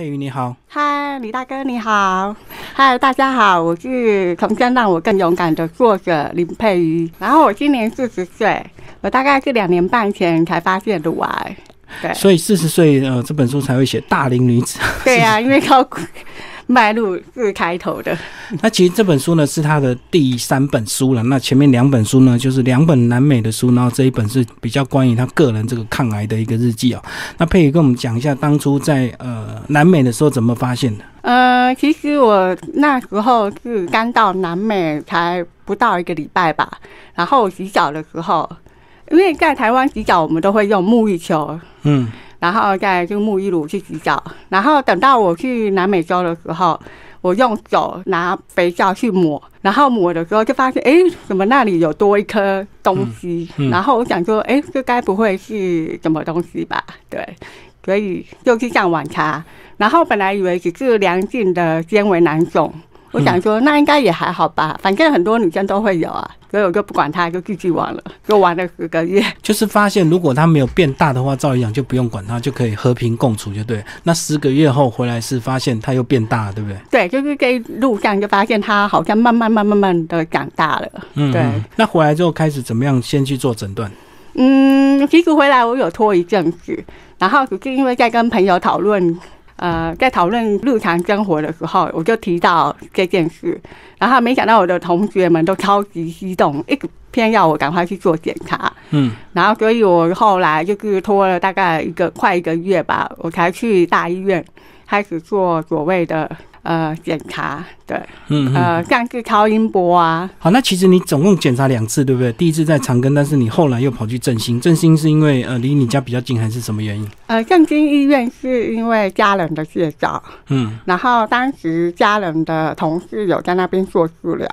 佩瑜你好，嗨，李大哥你好，嗨，大家好，我是《从前让我更勇敢》的作者林佩瑜，然后我今年四十岁，我大概是两年半前才发现乳癌，对，所以四十岁呃这本书才会写大龄女子，对呀、因为靠迈入字开头的，那其实这本书呢是他的第三本书了，那前面两本书呢就是两本南美的书，然后这一本是比较关于他个人这个抗癌的一个日记哦。那佩瑜跟我们讲一下当初在呃南美的时候怎么发现的？呃，其实我那时候是刚到南美才不到一个礼拜吧，然后洗澡的时候，因为在台湾洗澡我们都会用沐浴球，嗯然后再用沐浴乳去洗澡，然后等到我去南美洲的时候，我用手拿肥皂去抹，然后抹的时候就发现，哎，怎么那里有多一颗东西？嗯嗯然后我想说，哎，这该不会是什么东西吧？对，所以就去上网查，然后本来以为只是良性的纤维囊肿。我想说，那应该也还好吧，反正很多女生都会有啊，所以我就不管它，就继续玩了，就玩了十个月。就是发现如果它没有变大的话，照理讲就不用管它，就可以和平共处，就对。那十个月后回来是发现它又变大了，对不对？对，就是在路上就发现他好像慢慢、慢慢、慢慢的长大了。嗯，对嗯那回来之后开始怎么样？先去做诊断。嗯，其实回来我有拖一阵子，然后只是因为在跟朋友讨论，呃，在讨论日常生活的时候，我就提到这件事，然后没想到我的同学们都超级激动，一偏要我赶快去做检查，嗯。然后所以我后来就是拖了大概一个快一个月吧，我才去大医院开始做所谓的呃检查，对。嗯嗯。呃，像是超音波啊，好，那其实你总共检查两次，对不对？第一次在长庚，但是你后来又跑去振兴。振兴是因为呃离你家比较近，还是什么原因？呃，正兴医院是因为家人的介绍，嗯然后当时家人的同事有在那边做治疗，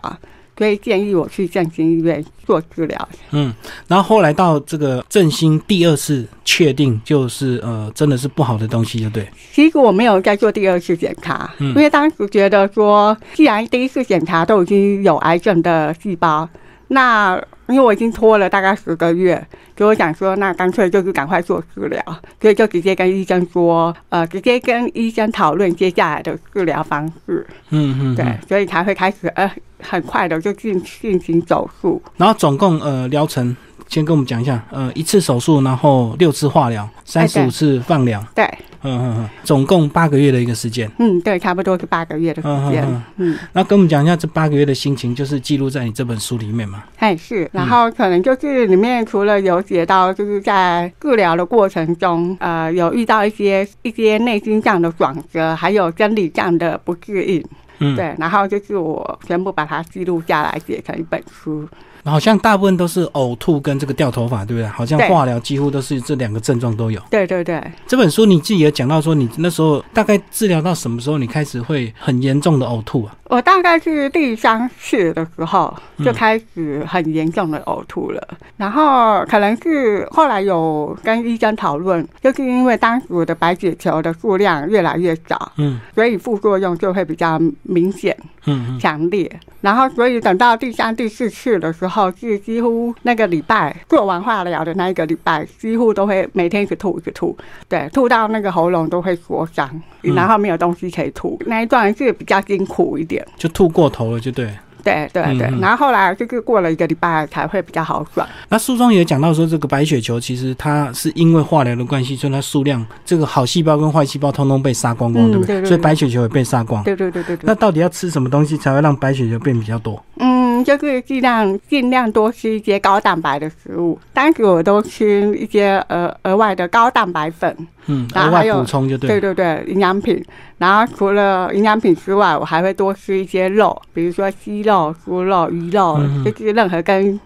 所以建议我去正兴医院做治疗。嗯。然后后来到这个振兴第二次确定就是呃真的是不好的东西，就对。其实我没有再做第二次检查，嗯因为当时觉得说，既然第一次检查都已经有癌症的细胞，那因为我已经拖了大概十个月，所以我想说，那干脆就是赶快做治疗，所以就直接跟医生说，呃，直接跟医生讨论接下来的治疗方式，嗯嗯。对，所以才会开始呃很快的就进进行手术。然后总共呃疗程，先跟我们讲一下，呃一次手术，然后六次化疗，三十五次放疗，对，嗯嗯嗯，总共八个月的一个时间。嗯，对，差不多是八个月的时间，嗯嗯。那跟我们讲一下这八个月的心情，就是记录在你这本书里面嘛。哎是，然后可能就是里面除了有写到，就是在治疗的过程中，呃，有遇到一些一些内心上的转折，还有生理上的不适应，嗯，。对，然后就是我全部把它记录下来，写成一本书。好像大部分都是呕吐跟这个掉头发，对不对？好像化疗几乎都是这两个症状都有。对对对，这本书你自己也讲到说，你那时候大概治疗到什么时候，你开始会很严重的呕吐啊？我大概是第三次的时候嗯就开始很严重的呕吐了，然后可能是后来有跟医生讨论，就是因为当时我的白血球的数量越来越少，嗯所以副作用就会比较明显、嗯嗯强烈。然后，所以等到第三、第四次的时候，好是几乎那个礼拜做完化疗的那一个礼拜，几乎都会每天一直吐，一直吐，对，吐到那个喉咙都会灼伤，然后没有东西可以吐。那一段是比较辛苦一点。就吐过头了，就对。对对对，然后后来就是过了一个礼拜才会比较好转。那书中也讲到说，这个白血球其实它是因为化疗的关系，所以它数量这个好细胞跟坏细胞通通被杀光光，对不对？所以白血球也被杀光。对对对对对，那到底要吃什么东西才会让白血球变比较多？嗯，就是尽量尽量多吃一些高蛋白的食物。当时我都吃一些额额外的高蛋白粉，嗯，额外补充就对。对对对，营养品。然后除了营养品之外，我还会多吃一些肉，比如说鸡肉、猪肉、鱼肉，就是任何跟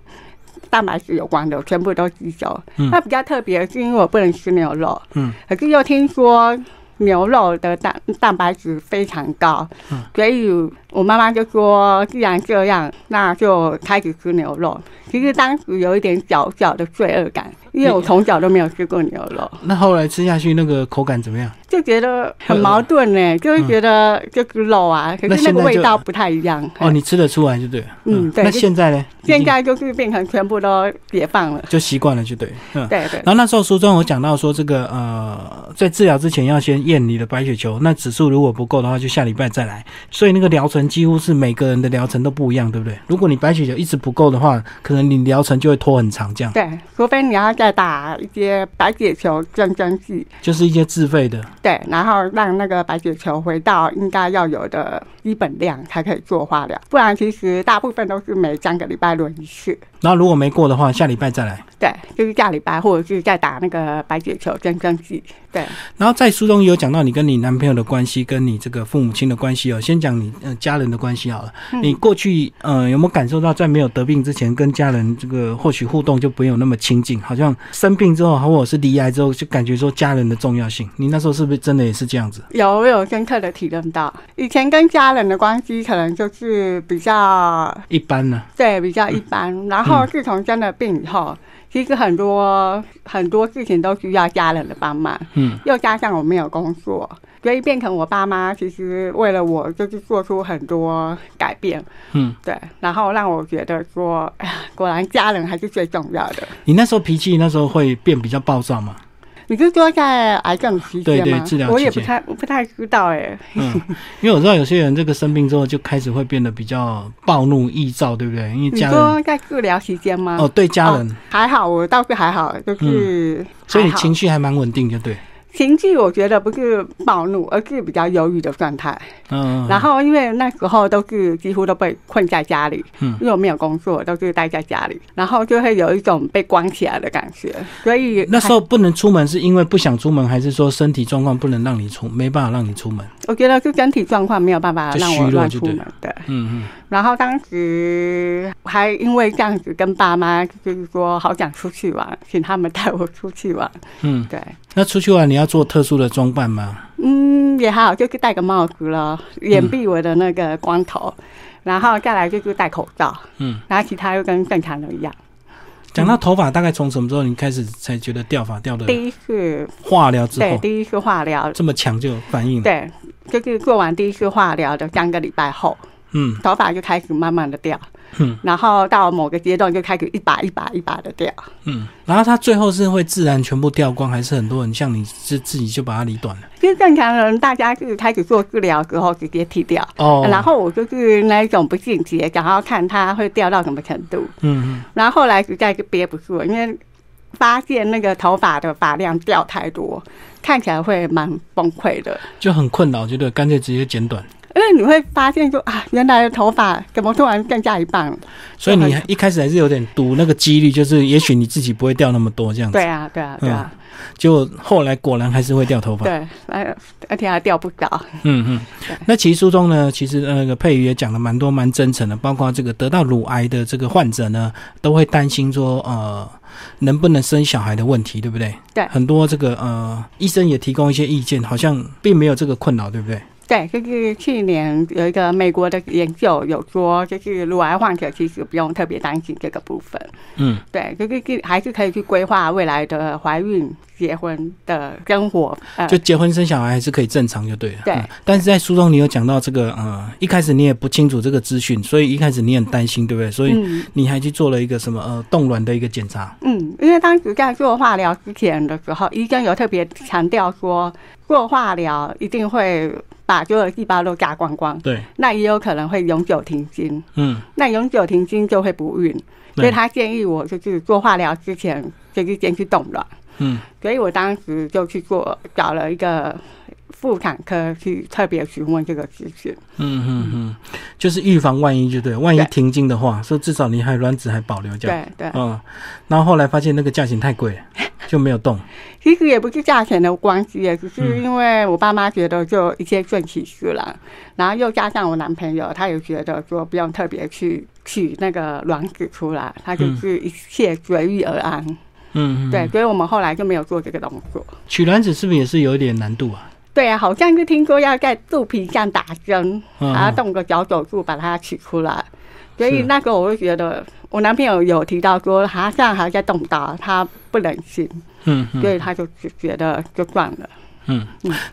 蛋白质有关的，我全部都吸收。嗯那比较特别的是，因为我不能吃牛肉，嗯，可是又听说牛肉的蛋蛋白质非常高，嗯所以我妈妈就说，既然这样，那就开始吃牛肉。其实当时有一点小小的罪恶感，因为我从小都没有吃过牛肉，那后来吃下去那个口感怎么样？就觉得很矛盾呢，就是觉得就是肉啊，可是那个味道不太一样。哦，你吃得出来就对。嗯，对。那现在呢？现在就是变成全部都解放了，就习惯了就对。嗯，对对。然后那时候书中有讲到说，这个呃，在治疗之前要先验你的白血球，那指数如果不够的话，就下礼拜再来。所以那个疗程几乎是每个人的疗程都不一样，对不对？如果你白血球一直不够的话，可能你疗程就会拖很长，这样。对，除非你要再打一些白血球增生剂，就是一些自费的。对，然后让那个白血球回到应该要有的基本量，才可以做化疗。不然，其实大部分都是每三个礼拜轮一次。然后如果没过的话，下礼拜再来。对，就是下礼拜或者是在打那个白血球增生剂。对。然后在书中有讲到你跟你男朋友的关系，跟你这个父母亲的关系哦。先讲你呃家人的关系好了。你过去呃有没有感受到，在没有得病之前，跟家人这个或许互动就没有那么亲近？好像生病之后，或者是离癌之后，就感觉说家人的重要性。你那时候是不是真的也是这样子？有，我有深刻的体认到，以前跟家人的关系可能就是比较一般呢。对，比较一般。然后自从真的病以后。其实很多很多事情都需要家人的帮忙，嗯，又加上我没有工作，所以变成我爸妈其实为了我就是做出很多改变，嗯，对，然后让我觉得说，果然家人还是最重要的。你那时候脾气那时候会变比较暴躁吗？你是说在癌症期间吗？我也不太不太知道哎。嗯，因为我知道有些人这个生病之后就开始会变得比较暴怒易躁，对不对？因为家人。你说在治疗期间吗？哦，对，家人还好，我倒是还好，就是。所以你情绪还蛮稳定，就对。情绪我觉得不是暴怒，而是比较忧郁的状态。嗯，然后因为那时候都是几乎都被困在家里，嗯，因为我没有工作，都是待在家里，然后就会有一种被关起来的感觉。所以那时候不能出门，是因为不想出门，还是说身体状况不能让你出，没办法让你出门？我觉得是身体状况没有办法让我乱出门。的，嗯嗯。然后当时还因为这样子跟爸妈就是说好想出去玩，请他们带我出去玩。嗯，对。那出去玩你要做特殊的装扮吗？嗯，也还好，就是戴个帽子了，掩蔽我的那个光头，然后再来就是戴口罩。嗯，然后其他又跟正常人一样。讲到头发，大概从什么时候你开始才觉得掉发掉的？第一次化疗之后，对，第一次化疗这么强就反应。对，就是做完第一次化疗的三个礼拜后。嗯，头发就开始慢慢的掉，嗯，然后到某个阶段就开始一把一把一把的掉，嗯，然后它最后是会自然全部掉光，还是很多人像你是自己就把它理短了？其实正常人大家是开始做治疗之后直接剃掉，哦，然后我就是那一种不信邪，想要看它会掉到什么程度，嗯嗯，然后后来实在是憋不住，因为发现那个头发的发量掉太多，看起来会蛮崩溃的，就很困扰，觉得干脆直接剪短。因为你会发现，说啊，原来的头发怎么突然更加一半？所以你一开始还是有点赌那个几率，就是也许你自己不会掉那么多这样子。对啊，对啊，对啊。就后来果然还是会掉头发。对，而且还掉不着。嗯嗯。那其实书中呢，其实那个佩瑜也讲了蛮多蛮真诚的，包括这个得到乳癌的这个患者呢，都会担心说呃能不能生小孩的问题，对不对？对。很多这个呃医生也提供一些意见，好像并没有这个困扰，对不对？对，就是去年有一个美国的研究有说，就是乳癌患者其实不用特别担心这个部分。嗯，对，就是还是可以去规划未来的怀孕。结婚的生活，就结婚生小孩还是可以正常就对了。对，但是在书中你有讲到这个，呃，一开始你也不清楚这个资讯，所以一开始你很担心，对不对？所以你还去做了一个什么呃冻卵的一个检查。嗯，因为当时在做化疗之前的时候，医生有特别强调说，做化疗一定会把所有细胞都炸光光。对，那也有可能会永久停经。嗯，那永久停经就会不孕，所以他建议我就是做化疗之前就是先去冻卵。嗯，所以我当时就去做，找了一个妇产科去特别询问这个事情。嗯嗯嗯，就是预防万一，就对，万一停经的话，说至少你还卵子还保留这样。对对。嗯，然后后来发现那个价钱太贵，就没有动。其实也不是价钱的关系，也只是因为我爸妈觉得就一切顺其自然，然后又加上我男朋友，他也觉得说不用特别去取那个卵子出来，他就是一切随遇而安。嗯，对，所以我们后来就没有做这个动作。取卵子是不是也是有一点难度啊？对啊，好像是听说要在肚皮上打针，然后动个小手术把它取出来。所以那个我就觉得，我男朋友有提到说，他现在还在动刀，他不忍心，嗯嗯。所以他就觉得就算了。嗯，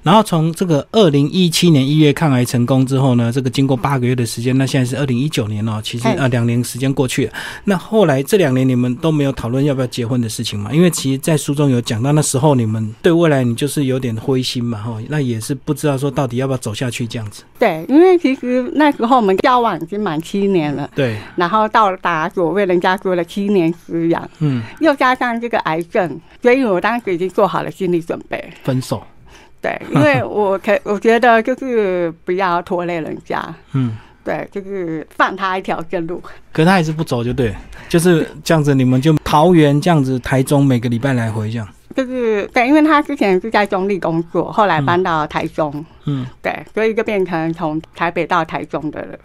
然后从这个二零一七年一月抗癌成功之后呢，这个经过八个月的时间，那现在是二零一九年哦，其实哎呃两年时间过去了。那后来这两年你们都没有讨论要不要结婚的事情嘛？因为其实，在书中有讲到，那时候你们对未来你就是有点灰心嘛，哈，那也是不知道说到底要不要走下去这样子。对，因为其实那时候我们交往已经满七年了，对，然后到达所谓人家说的七年之痒，嗯，又加上这个癌症，所以我当时已经做好了心理准备。分手，对，因为我可我觉得就是不要拖累人家，嗯，对，就是放他一条生路。可他还是不走就对，就是这样子，你们就桃园这样子，台中每个礼拜来回这样。就是对，因为他之前是在中立工作，后来搬到台中，嗯，对，所以就变成从台北到台中的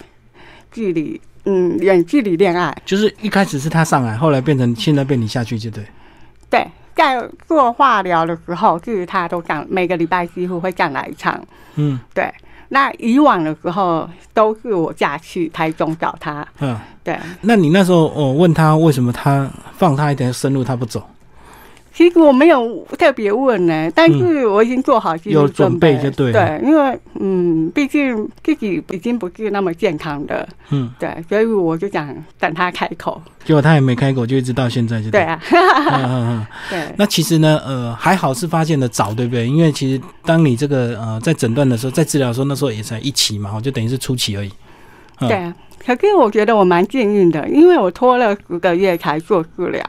距离，嗯，远距离恋爱。就是一开始是他上来，后来变成现在变你下去就对。对，在做化疗的时候，就是他都讲每个礼拜几乎会上来一场。嗯对，那以往的时候都是我假去台中找他。嗯，对，那你那时候我、问他为什么他放他一点生路他不走？其实我没有特别问呢，但是我已经做好心理有准备备就对了对，因为嗯，毕竟自己已经不是那么健康的，嗯，对，所以我就想等他开口。结果他也没开口，就一直到现在就对对。啊，嗯嗯嗯。对，那其实呢，呃，还好是发现的早，对不对？因为其实当你这个呃在诊断的时候，在治疗的时候，那时候也才一期嘛，就等于是初期而已。嗯对啊。可是我觉得我蛮幸运的，因为我拖了十个月才做治疗。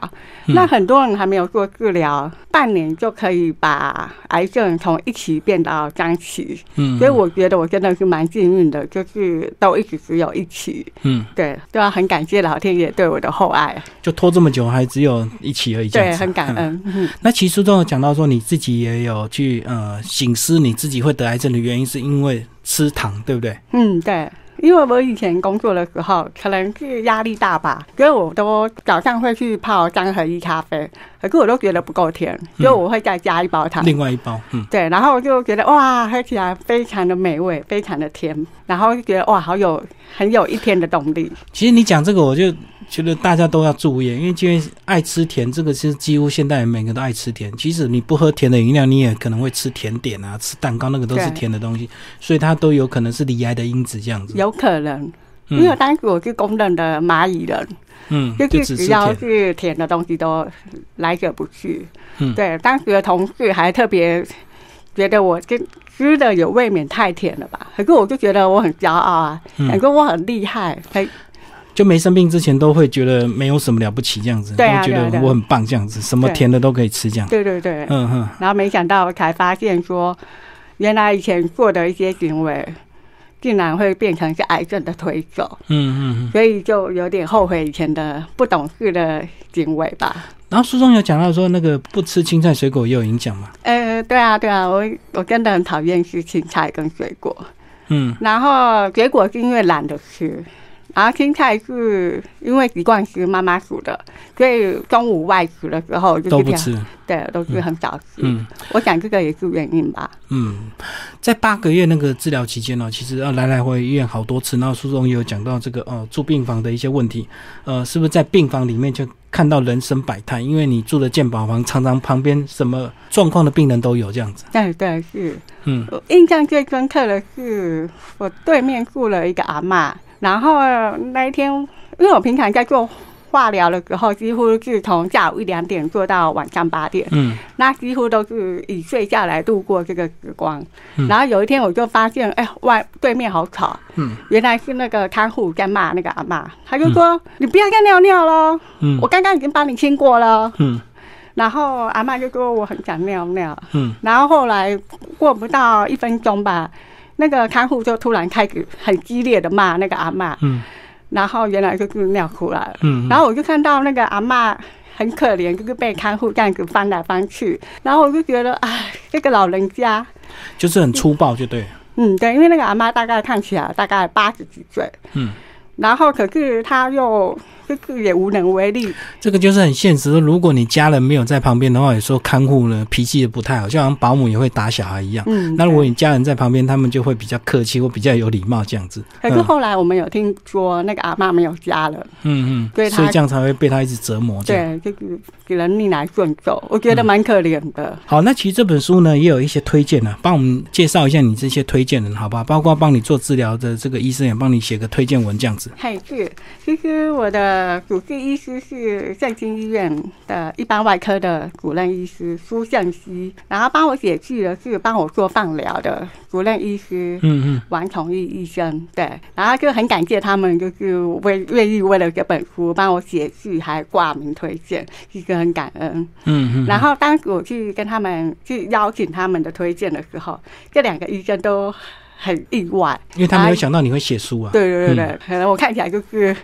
嗯那很多人还没有做治疗，半年就可以把癌症从一期变到三期，嗯，所以我觉得我真的是蛮幸运的，就是都一直只有一期。嗯，对，都要很感谢老天爷对我的厚爱，就拖这么久，还只有一期而已，对，很感。嗯恩。嗯那其实都有讲到说，你自己也有去呃醒思你自己会得癌症的原因，是因为吃糖，对不对？嗯，对。因为我以前工作的时候，可能是压力大吧，所以我都早上会去泡三合一咖啡，可是我都觉得不够甜，所以我会再加一包糖。另外一包，嗯，对，然后我就觉得哇，喝起来非常的美味，非常的甜，然后就觉得哇，好有很有一天的动力。其实你讲这个，我就觉得大家都要注意，因为今天爱吃甜，这个是几乎现代人每个都爱吃甜。即使你不喝甜的饮料，你也可能会吃甜点啊，吃蛋糕，那个都是甜的东西，所以它都有可能是离癌的因子这样子。有可能，因为嗯当时我是公认的蚂蚁人，嗯，就就是只要，是甜的东西都来者不拒。嗯对，当时的同事还特别觉得我这吃的也未免太甜了吧？可是我就觉得我很骄傲啊，嗯感觉我很厉害，很就没生病之前都会觉得没有什么了不起这样子，对觉得我很棒这样子，什么甜的都可以吃这样。对对对。嗯哼，然后没想到才发现说，原来以前做的一些行为，竟然会变成是癌症的推手，嗯嗯嗯。所以就有点后悔以前的不懂事的行为吧。然后书中有讲到说，那个不吃青菜水果也有影响嘛？呃，对啊，对啊，我我真的很讨厌吃青菜跟水果，嗯然后水果是因为懒得吃，然后青菜是因为习惯吃妈妈煮的，所以中午外食的时候就都不吃。对，都是很少吃。嗯我想这个也是原因吧。嗯，在八个月那个治疗期间呢、其实呃来来回医院好多次，然后书中也有讲到这个呃住病房的一些问题，呃是不是在病房里面就看到人生百态？因为你住的健保房，常常旁边什么状况的病人都有这样子。对对是。嗯我印象最深刻的是，我对面住了一个阿嬷，然后那一天，因为我平常在做化疗的时候，几乎是从下午一两点做到晚上八点，嗯。那几乎都是以睡觉来度过这个时光。嗯。然后有一天我就发现，哎，外对面好吵，嗯。原来是那个看护在骂那个阿嬷，他就说：“你不要再尿尿喽，嗯。我刚刚已经帮你清过了。嗯”然后阿嬷就说：“我很想尿尿。”嗯。然后后来过不到一分钟吧，那个看护就突然开始很激烈的骂那个阿嬷，嗯。然后原来就是尿出来了。嗯，然后我就看到那个阿嬷很可怜，就是被看护这样子翻来翻去，然后我就觉得，哎，这个老人家，就是很粗暴，就对。了。嗯，对，因为那个阿妈大概看起来大概八十几岁，嗯。然后可是她又就是 也无能为力。这个就是很现实的，如果你家人没有在旁边的话，有时候看护呢脾气也不太好，就好像保姆也会打小孩一样。嗯，那如果你家人在旁边，他们就会比较客气或比较有礼貌这样子。可是后来我们有听说那个阿妈没有家了，嗯嗯，对他所以这样才会被他一直折磨。对，就是给人逆来顺受，我觉得蛮可怜的。好，那其实这本书呢也有一些推荐呢，帮我们介绍一下你这些推荐人，好不好？包括帮你做治疗的这个医生也帮你写个推荐文这样子。嘿，是，其实我的主治医师是圣经医院的一般外科的主任医师苏胜熙，然后帮我写序的是帮我做放疗的主任医师嗯嗯，王崇义医生，对，然后就很感谢他们，就是为愿意为了这本书帮我写序，还挂名推荐，一个很感恩。嗯嗯，然后当我去跟他们去邀请他们的推荐的时候，这两个医生都很意外。因为他没有想到你会写书啊。对对对对，可能我看起来就是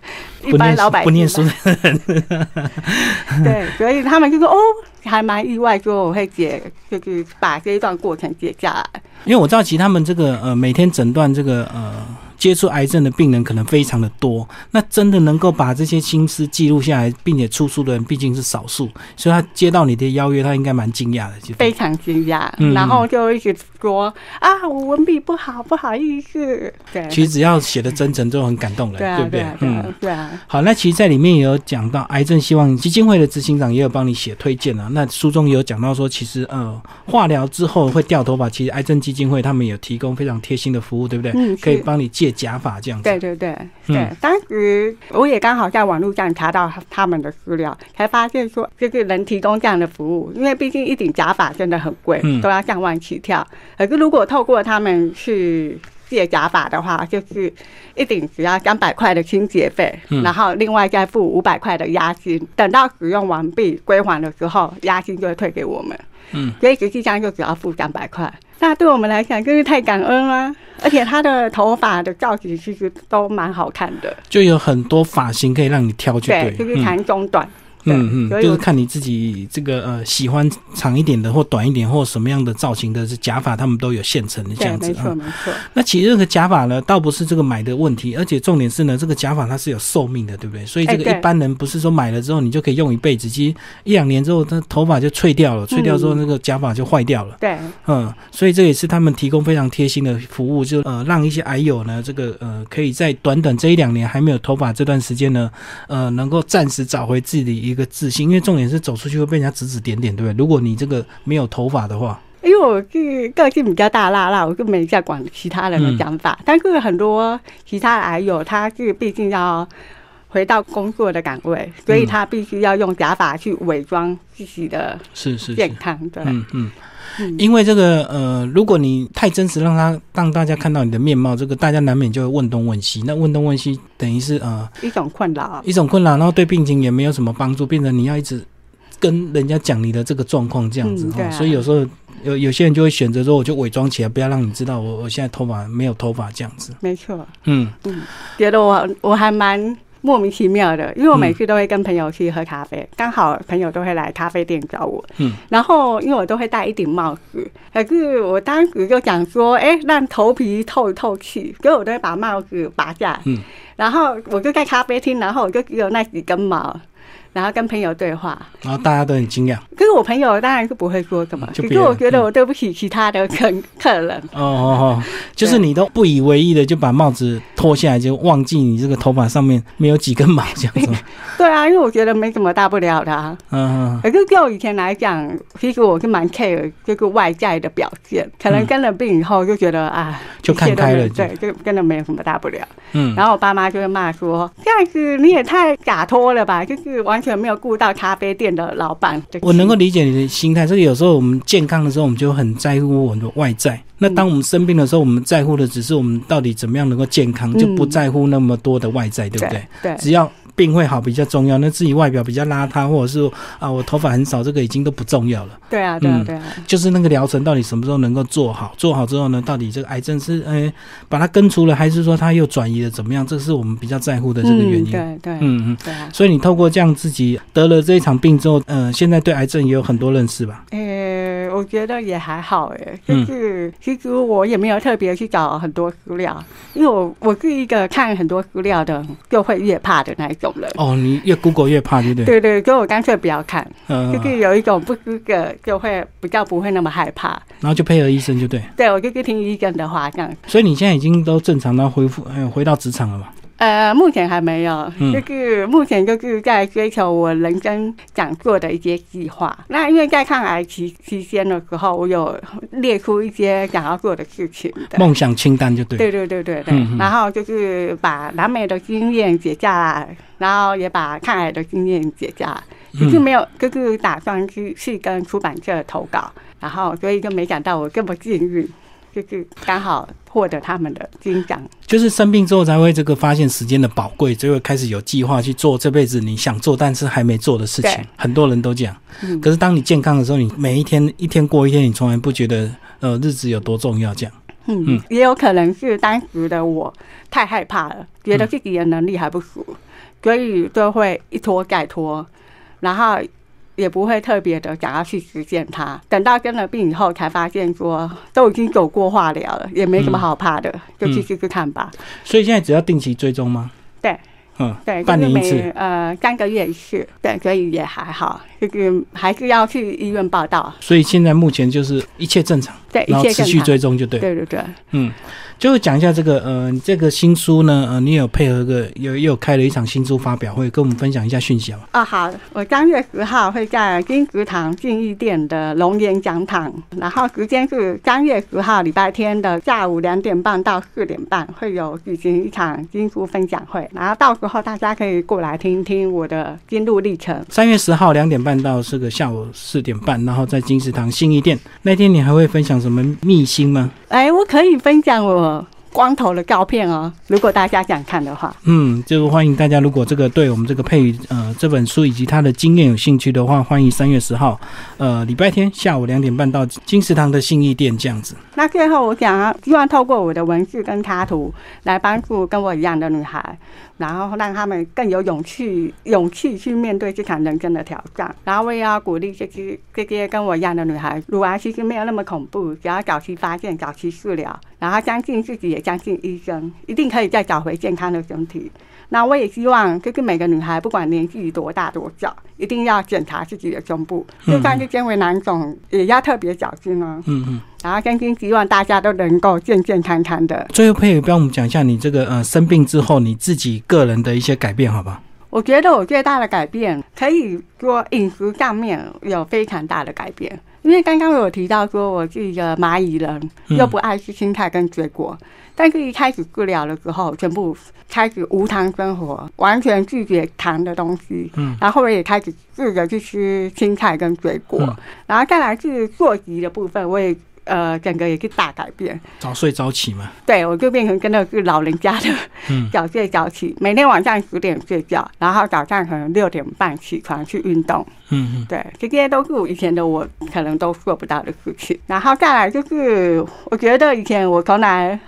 一般老百姓不念书的人 对，所以他们就说哦，还蛮意外，说我会写，就是把这一段过程写下来。因为我知道，其实他们这个呃每天诊断这个呃接触癌症的病人可能非常的多，那真的能够把这些心思记录下来，并且出书的人毕竟是少数，所以他接到你的邀约，他应该蛮惊讶的，就非常惊讶，嗯然后就一直说啊，我文笔不好，不好意思。对，其实只要写的真诚，就很感动人，对啊，不对对啊，？对啊嗯。，对啊，好，那其实，在里面也有讲到癌症希望基金会的执行长也有帮你写推荐啊。那书中也有讲到说，其实呃，化疗之后会掉头发，其实癌症基金会他们有提供非常贴心的服务，对不对？嗯，可以帮你借假发这样子。对对对嗯对，当时我也刚好在网络上查到他们的资料，才发现说就是能提供这样的服务，因为毕竟一顶假发真的很贵，嗯都要上万起跳。可是如果透过他们去借假发的话，就是一顶只要三百块的清洁费，嗯然后另外再付五百块的押金，等到使用完毕归还的时候，押金就会退给我们。嗯，所以实际上就只要付三百块，那对我们来讲真是太感恩了。而且他的头发的造型其实都蛮好看的，就有很多发型可以让你挑，就对。就是嗯长中短。对嗯嗯，就是看你自己这个呃喜欢长一点的或短一点或什么样的造型的这假发，他们都有现成的这，样子没。错嗯没错。那其实这个假发呢，倒不是这个买的问题，而且重点是呢，这个假发它是有寿命的，对不对？所以这个一般人不是说买了之后你就可以用一辈子，其实一两年之后，它头发就脆掉了，脆掉之后嗯那个假发就坏掉了。对，嗯，所以这也是他们提供非常贴心的服务，就呃让一些癌友呢，这个呃可以在短短这一两年还没有头发这段时间呢，呃能够暂时找回自己的一个自信，因为重点是走出去会被人家指指点点，对不对？如果你这个没有头发的话，因为我是个性比较大辣辣，我就没在管其他人的想法。但是很多其他的癌友，他是毕竟要回到工作的岗位，所以他必须要用假发去伪装自己的是是是，健康。对，嗯嗯。嗯因为这个呃，如果你太真实，让他让大家看到你的面貌，这个大家难免就会问东问西。那问东问西，等于是呃一种困扰。一种困扰，然后对病情也没有什么帮助，变成你要一直跟人家讲你的这个状况这样子哈、嗯对啊所以有时候有有些人就会选择说，我就伪装起来，不要让你知道我我现在头发没有头发这样子。没错，嗯嗯，觉得我我还蛮莫名其妙的，因为我每次都会跟朋友去喝咖啡，刚、好朋友都会来咖啡店找我，嗯，然后因为我都会戴一顶帽子，可是我当时就想说，哎、让头皮透一透气，所以我都会把帽子拔下来，嗯，然后我就在咖啡厅，然后我就只有那几根毛。然后跟朋友对话，然后大家都很惊讶。可是我朋友当然是不会说什么，可是我觉得我对不起其他的客客人，哦哦哦，就是你都不以为意的就把帽子脱下来，就忘记你这个头发上面没有几根毛这样子。对啊，因为我觉得没什么大不了的、啊。嗯嗯可是就以前来讲，其实我是蛮 care 这个外在的表现，可能跟了病以后就觉得啊，就看开了对，就真的没有什么大不了。嗯，然后我爸妈就会骂说：“这样子你也太洒脱了吧，就是完全没有顾到咖啡店的老板。”我能够理解你的心态，所以有时候我们健康的时候，我们就很在乎我们的外在。那当我们生病的时候，我们在乎的只是我们到底怎么样能够健康，嗯就不在乎那么多的外在，对不对？对？对只要病会好比较重要，那自己外表比较邋遢，或者是啊我头发很少，这个已经都不重要了。对啊，对啊嗯，对啊，就是那个疗程到底什么时候能够做好？做好之后呢，到底这个癌症是呃把它根除了，还是说它又转移了怎么样？这是我们比较在乎的这个原因。嗯、对对，嗯嗯。对啊。所以你透过这样自己得了这一场病之后，呃，现在对癌症也有很多认识吧？呃，我我觉得也还好哎，就是其实我也没有特别去找很多资料，因为我我是一个看很多资料的就会越怕的那一种人。哦，你越 Google 越怕，对不对？对对，所以我干脆不要看，就是有一种不知个就会比较不会那么害怕，然后就配合医生就对。对，我就是听医生的话这样。所以你现在已经都正常到恢复，还有回到职场了吗？呃，目前还没有，就是目前就是在追求我人生想做的一些计划。那因为在抗癌期期间的时候，我有列出一些想要做的事情的梦想清单，就对。对对对对对。然后就是把南美的经验写下来，然后也把抗癌的经验写下来。就是没有，就是打算去去跟出版社投稿，然后所以就没想到我这么幸运。就是刚好获得他们的金奖，就是生病之后才会这个发现时间的宝贵，就会开始有计划去做这辈子你想做但是还没做的事情。很多人都这样，可是当你健康的时候，你每一天一天过一天，你从来不觉得呃日子有多重要。这样，嗯嗯，也有可能是当时的我太害怕了，觉得自己的能力还不足，所以就会一拖再拖，然后。也不会特别的想要去实践它，等到生了病以后才发现说都已经走过化疗了，也没什么好怕的，就去试试看吧。所以现在只要定期追踪吗？对，嗯，对，半年一次，呃，三个月一次，对，所以也还好，就是还是要去医院报道。所以现在目前就是一切正常，对，一切持续追踪就对，对对对，嗯。就讲一下这个，呃，这个新书呢，呃，你有配合个有又开了一场新书发表会，跟我们分享一下讯息吗？啊，好，我三月十号会在金石堂静义店的龙岩讲堂，然后时间是三月十号礼拜天的下午两点半到四点半，会有举行一场新书分享会，然后到时候大家可以过来听听我的心路历程。三月十号两点半看到这个下午四点半，然后在金石堂新一店那天，你还会分享什么秘辛吗？哎，我可以分享我。光头的照片哦，如果大家想看的话，嗯，就欢迎大家。如果这个对我们这个配呃这本书以及他的经验有兴趣的话，欢迎三月十号，呃礼拜天下午两点半到金石堂的信义店这样子。那最后我想希望透过我的文字跟插图来帮助跟我一样的女孩，然后让他们更有勇气勇气去面对这场人生的挑战。然后我也要鼓励这些这些跟我一样的女孩，乳癌其实没有那么恐怖，只要早期发现、早期治疗，然后相信自己也。相信医生一定可以再找回健康的身体。那我也希望，就是每个女孩，不管年纪多大多小，一定要检查自己的胸部，就算是纤维囊肿，也要特别小心哦。嗯嗯。然后，真心希望大家都能够健健康康的。最后，佩宇帮我们讲一下你这个呃生病之后你自己个人的一些改变，好吧？我觉得我最大的改变，可以说饮食上面有非常大的改变。因为刚刚有提到说我是一个蚂蚁人，又不爱吃青菜跟水果，但是一开始治疗了之后，全部开始无糖生活，完全拒绝糖的东西。嗯，然后我也开始试着去吃青菜跟水果，然后再来是作息的部分，我也。呃，整个也是大改变，早睡早起嘛。对，我就变成跟那个老人家的，早睡早起，每天晚上十点睡觉，然后早上可能六点半起床去运动。嗯嗯，对，这些都是我以前的我可能都做不到的事情。然后再来就是，我觉得以前我从来，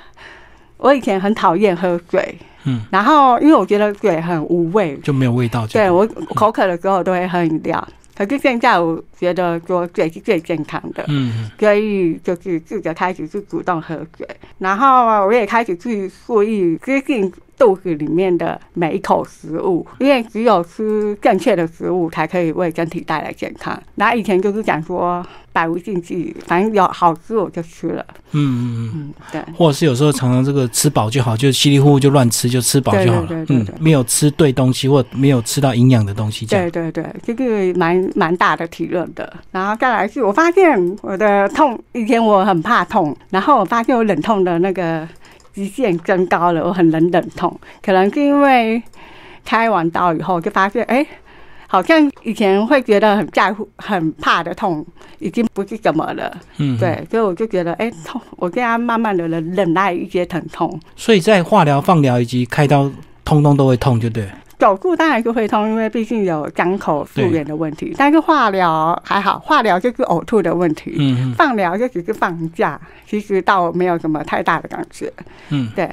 我以前很讨厌喝水。嗯，然后因为我觉得水很无味，就没有味道。对我口渴的时候都会喝饮料。可是现在我觉得说水是最健康的，嗯，所以就是自己开始去主动喝水，然后我也开始去注意接近。肚子里面的每一口食物，因为只有吃正确的食物，才可以为身体带来健康。那以前就是讲说百无禁忌，反正有好吃我就吃了。嗯嗯嗯，对。或者是有时候常常这个吃饱就好，就稀里糊涂就乱吃，就吃饱就好了。对对对，没有吃对东西，或没有吃到营养的东西。对对对，这个蛮蛮大的体论的。然后再来是我发现我的痛，以前我很怕痛，然后我发现我忍痛的那个。极限增高了，我很冷忍痛，可能是因为开完刀以后就发现，哎，好像以前会觉得很在乎、很怕的痛，已经不是什么了。嗯，对，所以我就觉得，哎，痛，我现在慢慢的忍忍耐一些疼痛。所以在化疗、放疗以及开刀，通通都会痛，就对。手术当然是会痛，因为毕竟有伤口复原的问题。但是化疗还好，化疗就是呕吐的问题。嗯放疗就只是放假，其实倒没有什么太大的感觉。嗯，对。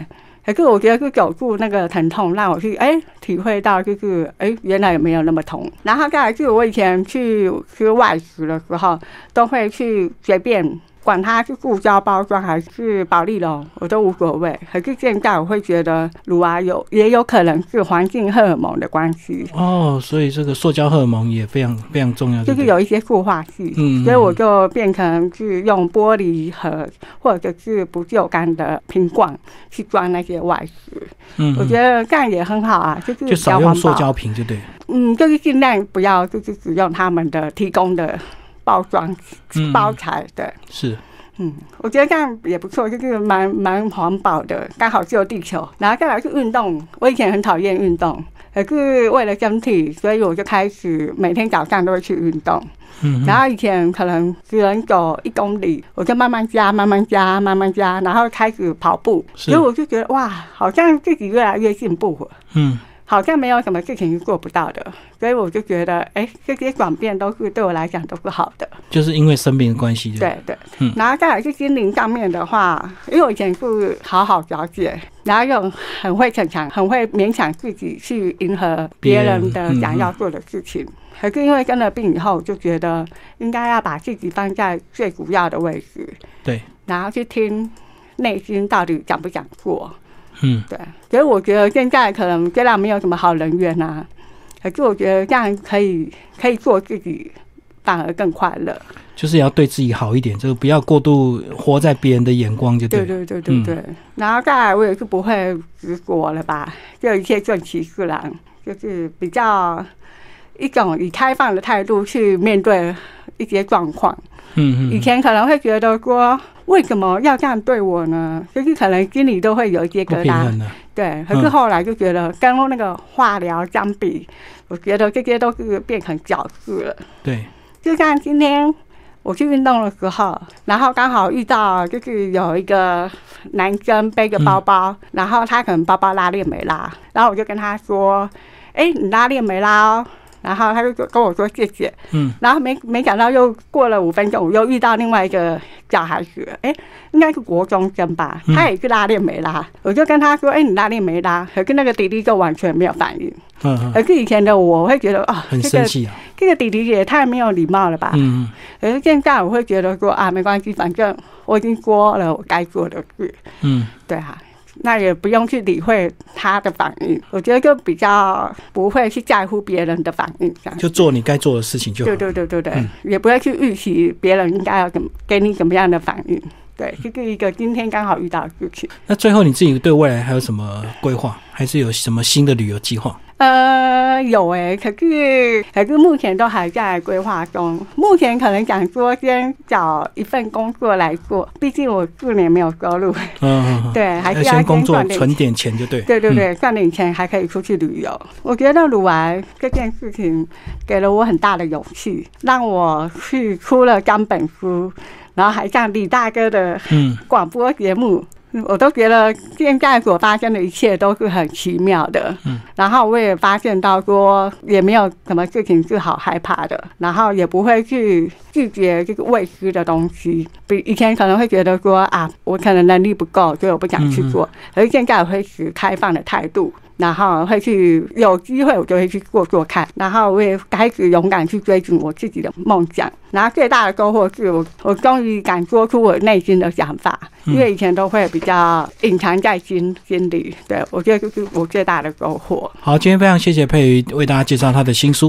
可是我觉得是走过那个疼痛，让我去哎体会到，就是哎原来也没有那么痛。然后再来是我以前去吃外食的时候，都会去随便。管它是塑胶包装还是保利龙，我都无所谓。可是现在我会觉得乳癌有也有可能是环境荷尔蒙的关系哦，所以这个塑胶荷尔蒙也非常非常重要，就是有一些塑化剂，嗯，所以我就变成是用玻璃盒或者是不锈钢的瓶罐去装那些外食。嗯，我觉得这样也很好啊，就是就少用塑胶瓶就对。嗯，就是尽量不要就是使用他们的提供的。包装包材的，是，嗯，我觉得这样也不错，就是蛮蛮环保的，刚好救地球。然后再来是运动，我以前很讨厌运动，可是为了身体，所以我就开始每天早上都会去运动。嗯，然后以前可能只能走一公里，我就慢慢加，慢慢加，慢慢加，然后开始跑步，所以我就觉得哇，好像自己越来越进步了。嗯。好像没有什么事情是做不到的，所以我就觉得，哎，这些转变都是对我来讲都是好的。就是因为生病的关系，对对，嗯。然后再来是心灵上面的话，因为我以前是好好了解，然后又很会逞强，很会勉强自己去迎合别人的想要做的事情。可是因为生了病以后，就觉得应该要把自己放在最主要的位置，对，然后去听内心到底想不想做。嗯，对，所以我觉得现在可能虽然没有什么好人缘呐，可是我觉得这样可以可以做自己，反而更快乐。就是要对自己好一点，就不要过度活在别人的眼光，就对。对对对对对。然后再来，我也是不会执着了吧，就一切顺其自然，就是比较一种以开放的态度去面对一些状况。嗯嗯。以前可能会觉得说。为什么要这样对我呢？就是可能心里都会有一些疙瘩，对。可是后来就觉得跟那个化疗相比，我觉得这些都是变成小事了。对，就像今天我去运动的时候，然后刚好遇到就是有一个男生背个包包，然后他可能包包拉链没拉，然后我就跟他说：“哎，你拉链没拉哦。”然后他就跟我说谢谢，嗯，然后没没想到又过了五分钟，我又遇到另外一个小孩子，哎，应该是国中生吧，他也是拉链没拉，我就跟他说，哎，你拉链没拉，可是那个弟弟就完全没有反应，嗯，可是以前的我会觉得啊，很生气啊，这个弟弟也太没有礼貌了吧，嗯，可是现在我会觉得说啊，没关系，反正我已经说了我该做的事，嗯，对哈。那也不用去理会他的反应，我觉得就比较不会去在乎别人的反应，这样就做你该做的事情就好。对对对对对，也不会去预期别人应该要怎给你怎么样的反应。对，这是一个今天刚好遇到的事情。那最后你自己对未来还有什么规划，还是有什么新的旅游计划？呃，有诶，可是可是目前都还在规划中。目前可能想说先找一份工作来做，毕竟我四年没有收入。嗯，对，还是要先工作存点钱就对。对对对，赚点钱还可以出去旅游。我觉得鲁玩这件事情给了我很大的勇气，让我去出了三本书，然后还上李大哥的广播节目。我都觉得现在所发生的一切都是很奇妙的，嗯，然后我也发现到说也没有什么事情是好害怕的，然后也不会去拒绝这个未知的东西。比以前可能会觉得说啊，我可能能力不够，所以我不想去做，而现在我会持开放的态度。然后会去有机会，我就会去做做看。然后我也开始勇敢去追寻我自己的梦想。然后最大的收获是我，我终于敢说出我内心的想法，因为以前都会比较隐藏在心心里。对我觉得就是我最大的收获。好，今天非常谢谢佩瑜为大家介绍他的新书。